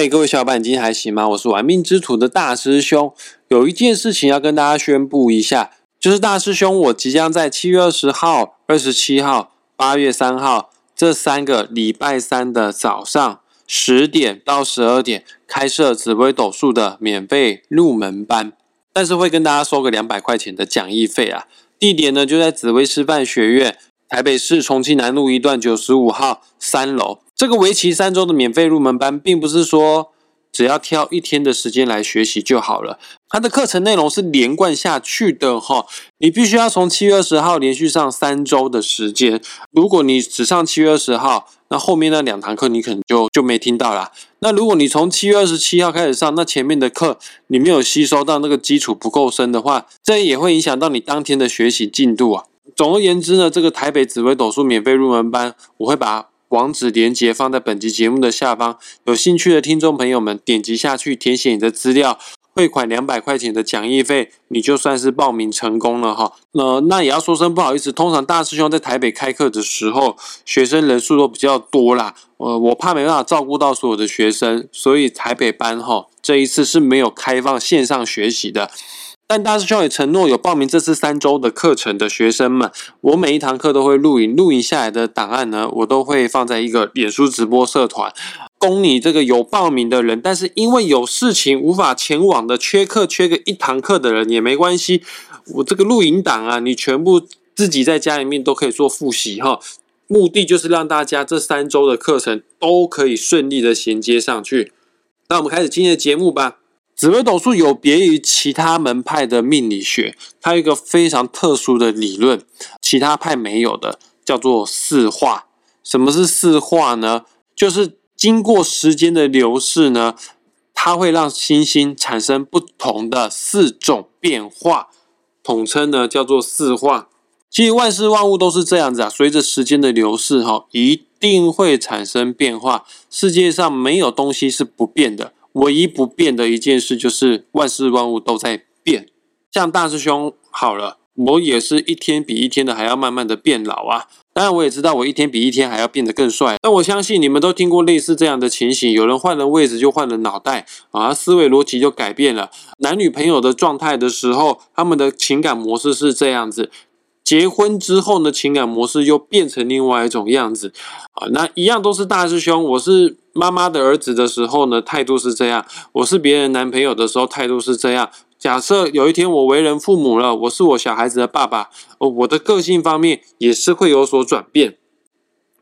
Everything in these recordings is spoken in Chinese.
嗨，各位小伙伴，今天还行吗？我是玩命之徒的大师兄，有一件事情要跟大家宣布一下，就是大师兄我即将在七月二十号、二十七号、八月三号这三个礼拜三的早上十点到十二点开设紫微斗数的免费入门班，但是会跟大家收个两百块钱的讲义费啊。地点呢就在紫微师范学院，台北市重庆南路一段九十五号三楼。这个为期三周的免费入门班，并不是说只要挑一天的时间来学习就好了。它的课程内容是连贯下去的哈，你必须要从七月二十号连续上三周的时间。如果你只上七月二十号，那后面那两堂课你可能就就没听到啦。那如果你从七月二十七号开始上，那前面的课你没有吸收到那个基础不够深的话，这也会影响到你当天的学习进度啊。总而言之呢，这个台北紫微斗数免费入门班，我会把。网址连接放在本集节目的下方，有兴趣的听众朋友们点击下去，填写你的资料，汇款两百块钱的讲义费，你就算是报名成功了哈。那那也要说声不好意思，通常大师兄在台北开课的时候，学生人数都比较多啦，呃，我怕没办法照顾到所有的学生，所以台北班哈这一次是没有开放线上学习的。但大师兄也承诺，有报名这次三周的课程的学生们，我每一堂课都会录影，录影下来的档案呢，我都会放在一个脸书直播社团，供你这个有报名的人，但是因为有事情无法前往的，缺课缺个一堂课的人也没关系，我这个录影档啊，你全部自己在家里面都可以做复习哈，目的就是让大家这三周的课程都可以顺利的衔接上去。那我们开始今天的节目吧。紫微斗数有别于其他门派的命理学，它有一个非常特殊的理论，其他派没有的，叫做四化。什么是四化呢？就是经过时间的流逝呢，它会让星星产生不同的四种变化，统称呢叫做四化。其实万事万物都是这样子啊，随着时间的流逝，哈，一定会产生变化。世界上没有东西是不变的。唯一不变的一件事就是万事万物都在变。像大师兄好了，我也是一天比一天的还要慢慢的变老啊。当然，我也知道我一天比一天还要变得更帅。但我相信你们都听过类似这样的情形：有人换了位置就换了脑袋啊，思维逻辑就改变了。男女朋友的状态的时候，他们的情感模式是这样子。结婚之后呢，情感模式又变成另外一种样子啊。那一样都是大师兄，我是妈妈的儿子的时候呢，态度是这样；我是别人男朋友的时候，态度是这样。假设有一天我为人父母了，我是我小孩子的爸爸，哦，我的个性方面也是会有所转变。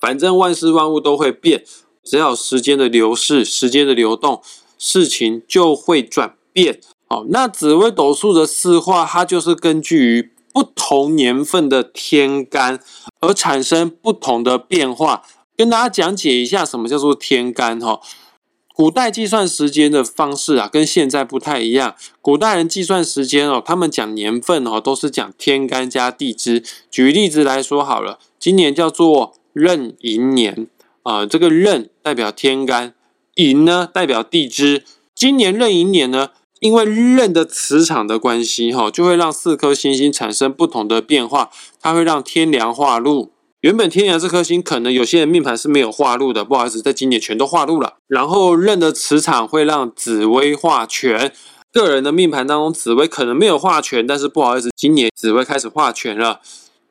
反正万事万物都会变，只要时间的流逝、时间的流动，事情就会转变。好，那紫微斗数的四化，它就是根据于。不同年份的天干而产生不同的变化，跟大家讲解一下什么叫做天干哈。古代计算时间的方式啊，跟现在不太一样。古代人计算时间哦，他们讲年份哦，都是讲天干加地支。举例子来说好了，今年叫做壬寅年啊，这个壬代表天干，寅呢代表地支。今年壬寅年呢？因为任的磁场的关系，哈，就会让四颗星星产生不同的变化。它会让天梁化禄。原本天梁这颗星，可能有些人命盘是没有化禄的，不好意思，在今年全都化禄了。然后任的磁场会让紫薇化权。个人的命盘当中，紫薇可能没有化权，但是不好意思，今年紫薇开始化权了。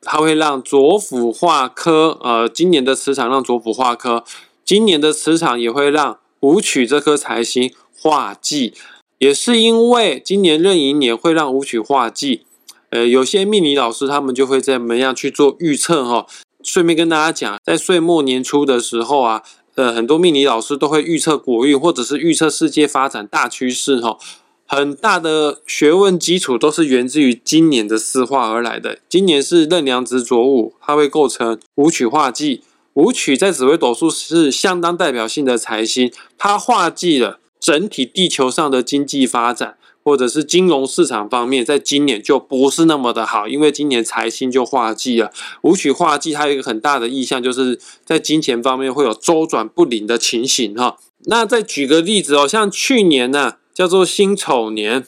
它会让左辅化科，呃，今年的磁场让左辅化科。今年的磁场也会让武曲这颗财星化忌。也是因为今年壬寅年会让五曲化忌，呃，有些命理老师他们就会怎么样去做预测哈。顺便跟大家讲，在岁末年初的时候啊，呃，很多命理老师都会预测国运或者是预测世界发展大趋势哈。很大的学问基础都是源自于今年的四化而来的。今年是壬良子左午，它会构成五曲化忌。五曲在紫微斗数是相当代表性的财星，它化忌了。整体地球上的经济发展，或者是金融市场方面，在今年就不是那么的好，因为今年财星就化忌了。五曲化忌，它有一个很大的意向，就是在金钱方面会有周转不灵的情形哈。那再举个例子哦，像去年呢，叫做辛丑年，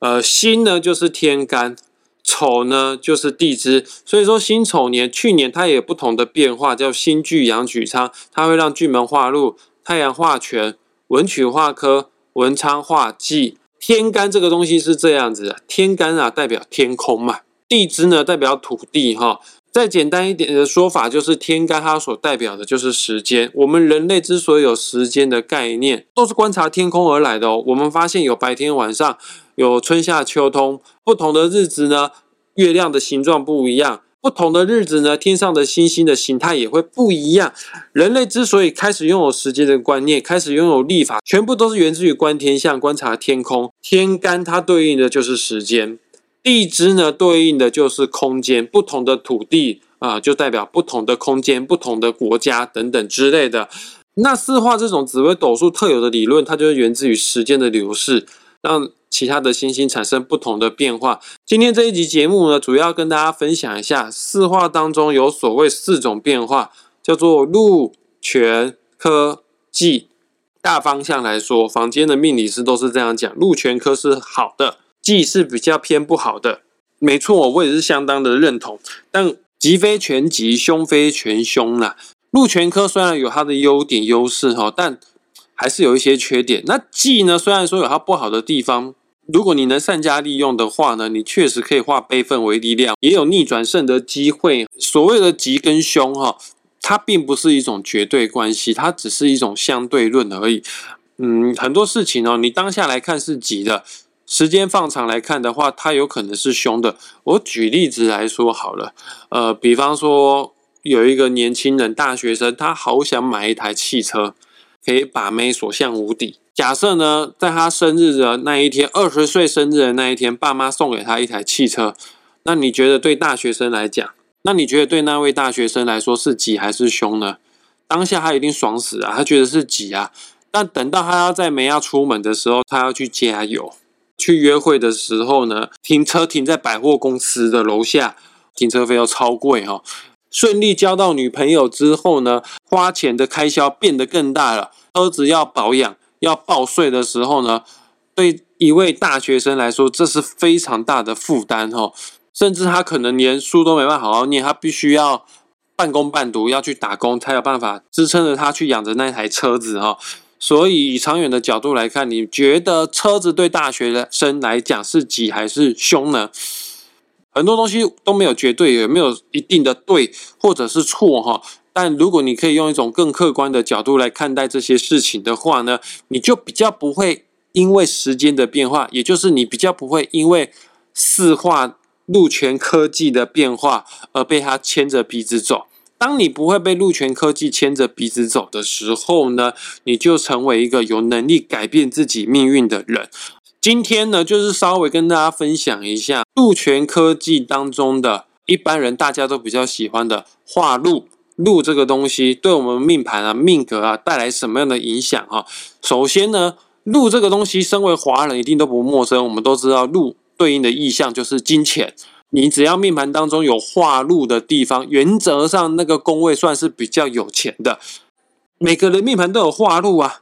呃，辛呢就是天干，丑呢就是地支，所以说辛丑年去年它也有不同的变化，叫辛聚阳举仓，它会让巨门化禄，太阳化权。文曲化科、文昌化忌。天干这个东西是这样子的，天干啊代表天空嘛，地支呢代表土地哈。再简单一点的说法，就是天干它所代表的就是时间。我们人类之所以有时间的概念，都是观察天空而来的哦。我们发现有白天、晚上，有春夏秋冬，不同的日子呢，月亮的形状不一样；不同的日子呢，天上的星星的形态也会不一样。人类之所以开始拥有时间的观念，开始拥有历法，全部都是源自于观天象、观察天空。天干它对应的就是时间。地支呢，对应的就是空间，不同的土地啊，就代表不同的空间、不同的国家等等之类的。那四化这种紫微斗数特有的理论，它就是源自于时间的流逝，让其他的星星产生不同的变化。今天这一集节目呢，主要跟大家分享一下四化当中有所谓四种变化，叫做禄、权、科、忌。大方向来说，房间的命理师都是这样讲：禄、权、科是好的。忌是比较偏不好的，没错，我也是相当的认同。但吉非全吉，凶非全凶啦。禄全科虽然有它的优点优势哈，但还是有一些缺点。那忌呢，虽然说有它不好的地方，如果你能善加利用的话呢，你确实可以化悲愤为力量，也有逆转胜的机会。所谓的吉跟凶哈，它并不是一种绝对关系，它只是一种相对论而已。嗯，很多事情哦，你当下来看是吉的。时间放长来看的话，它有可能是凶的。我举例子来说好了，呃，比方说有一个年轻人，大学生，他好想买一台汽车，可以把妹所向无敌。假设呢，在他生日的那一天，二十岁生日的那一天，爸妈送给他一台汽车，那你觉得对大学生来讲，那你觉得对那位大学生来说是吉还是凶呢？当下他一定爽死啊，他觉得是吉啊。但等到他要在梅要出门的时候，他要去加油。去约会的时候呢，停车停在百货公司的楼下，停车费又超贵哈。顺利交到女朋友之后呢，花钱的开销变得更大了。车子要保养、要报税的时候呢，对一位大学生来说，这是非常大的负担哈。甚至他可能连书都没办法好好念，他必须要半工半读，要去打工，才有办法支撑着他去养着那台车子哈。所以，以长远的角度来看，你觉得车子对大学生来讲是吉还是凶呢？很多东西都没有绝对，也没有一定的对或者是错哈。但如果你可以用一种更客观的角度来看待这些事情的话呢，你就比较不会因为时间的变化，也就是你比较不会因为四化路权科技的变化而被它牵着鼻子走。当你不会被陆权科技牵着鼻子走的时候呢，你就成为一个有能力改变自己命运的人。今天呢，就是稍微跟大家分享一下陆权科技当中的一般人大家都比较喜欢的化禄禄这个东西，对我们命盘啊、命格啊带来什么样的影响啊？首先呢，禄这个东西，身为华人一定都不陌生，我们都知道禄对应的意象就是金钱。你只要命盘当中有化禄的地方，原则上那个宫位算是比较有钱的。每个人命盘都有化禄啊，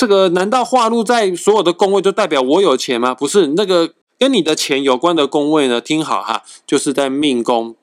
这个难道化禄在所有的宫位就代表我有钱吗？不是，那个跟你的钱有关的宫位呢，听好哈，就是在命宫、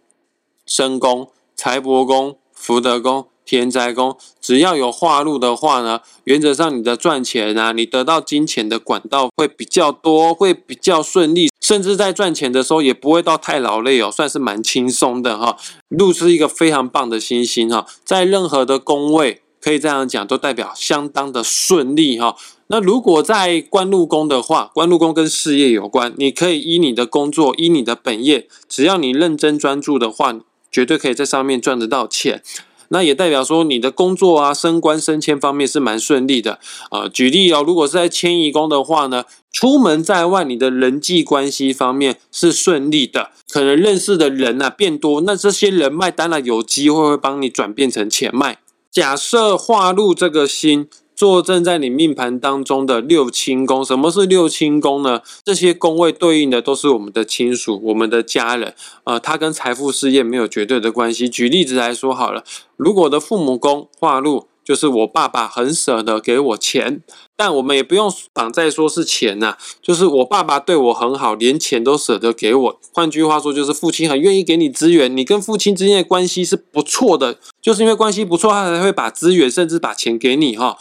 身宫、财帛宫、福德宫。田宅宫只要有化禄的话呢，原则上你的赚钱啊，你得到金钱的管道会比较多，会比较顺利，甚至在赚钱的时候也不会到太劳累哦，算是蛮轻松的哈。禄是一个非常棒的星星哈，在任何的宫位可以这样讲，都代表相当的顺利哈。那如果在官禄宫的话，官禄宫跟事业有关，你可以依你的工作，依你的本业，只要你认真专注的话，绝对可以在上面赚得到钱。那也代表说你的工作啊、升官升迁方面是蛮顺利的啊。举例哦，如果是在迁移宫的话呢，出门在外，你的人际关系方面是顺利的，可能认识的人啊变多，那这些人脉当然有机会会帮你转变成钱脉。假设化入这个星。坐镇在你命盘当中的六亲宫，什么是六亲宫呢？这些宫位对应的都是我们的亲属、我们的家人，呃，它跟财富事业没有绝对的关系。举例子来说好了，如果的父母宫化入就是我爸爸很舍得给我钱，但我们也不用绑在说是钱呐，就是我爸爸对我很好，连钱都舍得给我。换句话说，就是父亲很愿意给你资源，你跟父亲之间的关系是不错的，就是因为关系不错，他才会把资源甚至把钱给你哈。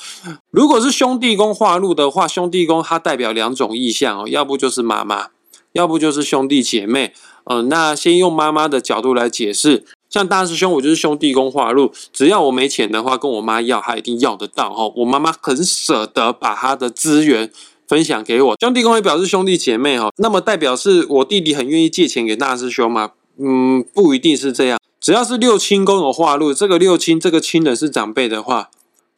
如果是兄弟宫化禄的话，兄弟宫它代表两种意象哦，要不就是妈妈，要不就是兄弟姐妹。嗯，那先用妈妈的角度来解释。像大师兄，我就是兄弟宫化禄，只要我没钱的话，跟我妈要，他一定要得到哈。我妈妈很舍得把她的资源分享给我。兄弟宫也表示兄弟姐妹哈，那么代表是我弟弟很愿意借钱给大师兄吗？嗯，不一定是这样。只要是六亲宫有化禄，这个六亲这个亲人是长辈的话，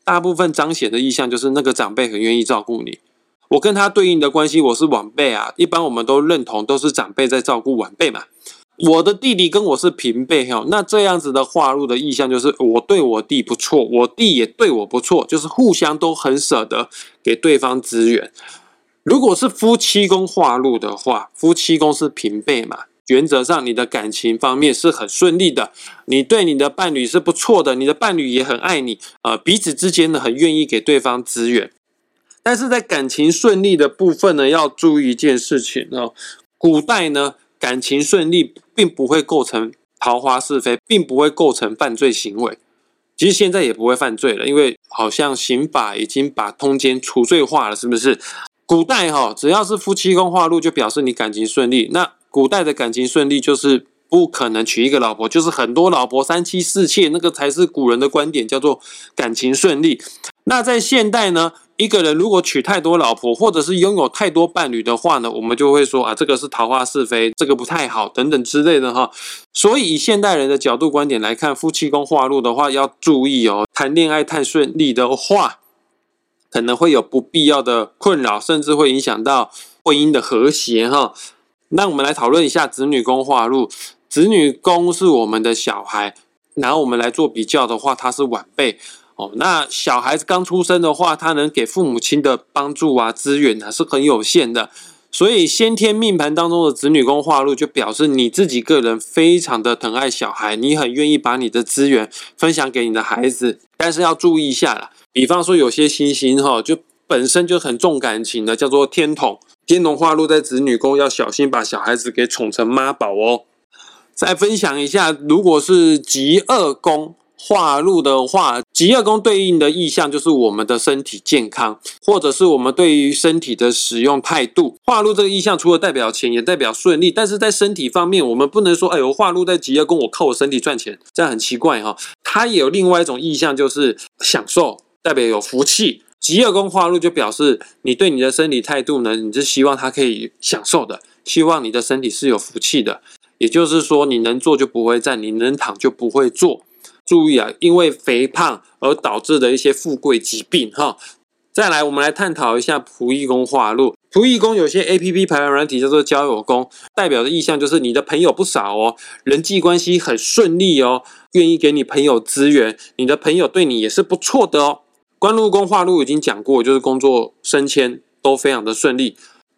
大部分彰显的意向就是那个长辈很愿意照顾你。我跟他对应的关系，我是晚辈啊，一般我们都认同都是长辈在照顾晚辈嘛。我的弟弟跟我是平辈哈，那这样子的化入的意向就是我对我弟不错，我弟也对我不错，就是互相都很舍得给对方资源。如果是夫妻宫化入的话，夫妻宫是平辈嘛，原则上你的感情方面是很顺利的，你对你的伴侣是不错的，你的伴侣也很爱你，呃，彼此之间呢很愿意给对方资源。但是在感情顺利的部分呢，要注意一件事情哦，古代呢。感情顺利，并不会构成桃花是非，并不会构成犯罪行为。其实现在也不会犯罪了，因为好像刑法已经把通奸除罪化了，是不是？古代哈，只要是夫妻宫化禄，就表示你感情顺利。那古代的感情顺利，就是不可能娶一个老婆，就是很多老婆，三妻四妾，那个才是古人的观点，叫做感情顺利。那在现代呢？一个人如果娶太多老婆，或者是拥有太多伴侣的话呢，我们就会说啊，这个是桃花是非，这个不太好等等之类的哈。所以以现代人的角度观点来看，夫妻宫化禄的话要注意哦，谈恋爱太顺利的话，可能会有不必要的困扰，甚至会影响到婚姻的和谐哈。那我们来讨论一下子女宫化禄，子女宫是我们的小孩，然后我们来做比较的话，他是晚辈。哦，那小孩子刚出生的话，他能给父母亲的帮助啊、资源啊是很有限的。所以先天命盘当中的子女宫化禄，就表示你自己个人非常的疼爱小孩，你很愿意把你的资源分享给你的孩子。但是要注意一下啦，比方说有些星星哈，就本身就很重感情的，叫做天同。天同化禄在子女宫，要小心把小孩子给宠成妈宝哦。再分享一下，如果是极恶宫。化禄的话，极二宫对应的意象就是我们的身体健康，或者是我们对于身体的使用态度。化禄这个意象除了代表钱，也代表顺利。但是在身体方面，我们不能说，哎，我化禄在极二宫，我靠我身体赚钱，这样很奇怪哈。它也有另外一种意象，就是享受，代表有福气。极二宫化禄就表示你对你的身体态度呢，你是希望它可以享受的，希望你的身体是有福气的。也就是说，你能坐就不会站，你能躺就不会坐。注意啊，因为肥胖而导致的一些富贵疾病哈。再来，我们来探讨一下仆役宫化禄。仆役宫有些 A P P 排行软体叫做交友宫，代表的意向就是你的朋友不少哦，人际关系很顺利哦，愿意给你朋友资源，你的朋友对你也是不错的哦。官禄宫化禄已经讲过，就是工作升迁都非常的顺利。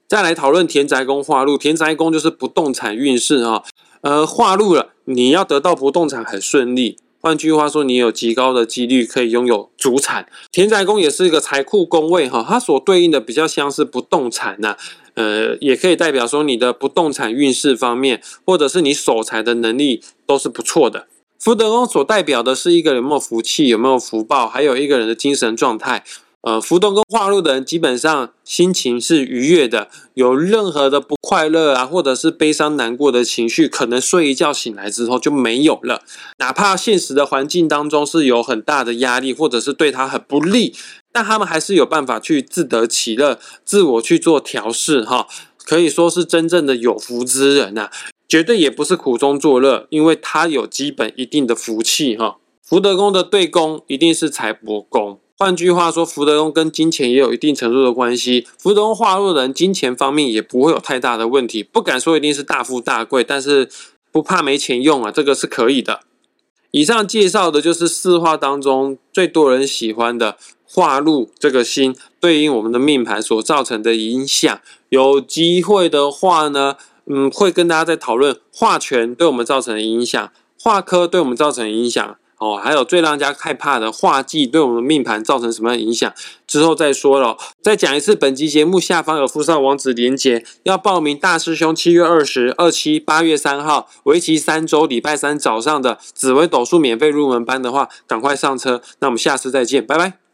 再来讨论田宅宫化禄，田宅宫就是不动产运势哈。呃，化禄了，你要得到不动产很顺利。换句话说，你有极高的几率可以拥有主产。田宅宫也是一个财库宫位哈，它所对应的比较像是不动产呐，呃，也可以代表说你的不动产运势方面，或者是你守财的能力都是不错的。福德宫所代表的是一个人有没有福气，有没有福报，还有一个人的精神状态。呃，福德宫化禄的人基本上心情是愉悦的，有任何的不快乐啊，或者是悲伤难过的情绪，可能睡一觉醒来之后就没有了。哪怕现实的环境当中是有很大的压力，或者是对他很不利，但他们还是有办法去自得其乐，自我去做调试哈。可以说是真正的有福之人呐，绝对也不是苦中作乐，因为他有基本一定的福气哈。福德宫的对宫一定是财帛宫。换句话说，福德宫跟金钱也有一定程度的关系。福德宫化禄的人，金钱方面也不会有太大的问题。不敢说一定是大富大贵，但是不怕没钱用啊，这个是可以的。以上介绍的就是四化当中最多人喜欢的化禄这个星对应我们的命盘所造成的影响。有机会的话呢，嗯，会跟大家再讨论化权对我们造成的影响，化科对我们造成影响。哦，还有最让人家害怕的画技对我们的命盘造成什么样的影响，之后再说了。再讲一次，本集节目下方有附上网址连接，要报名大师兄七月二十二七、八月三号为期三周，礼拜三早上的紫微斗数免费入门班的话，赶快上车。那我们下次再见，拜拜。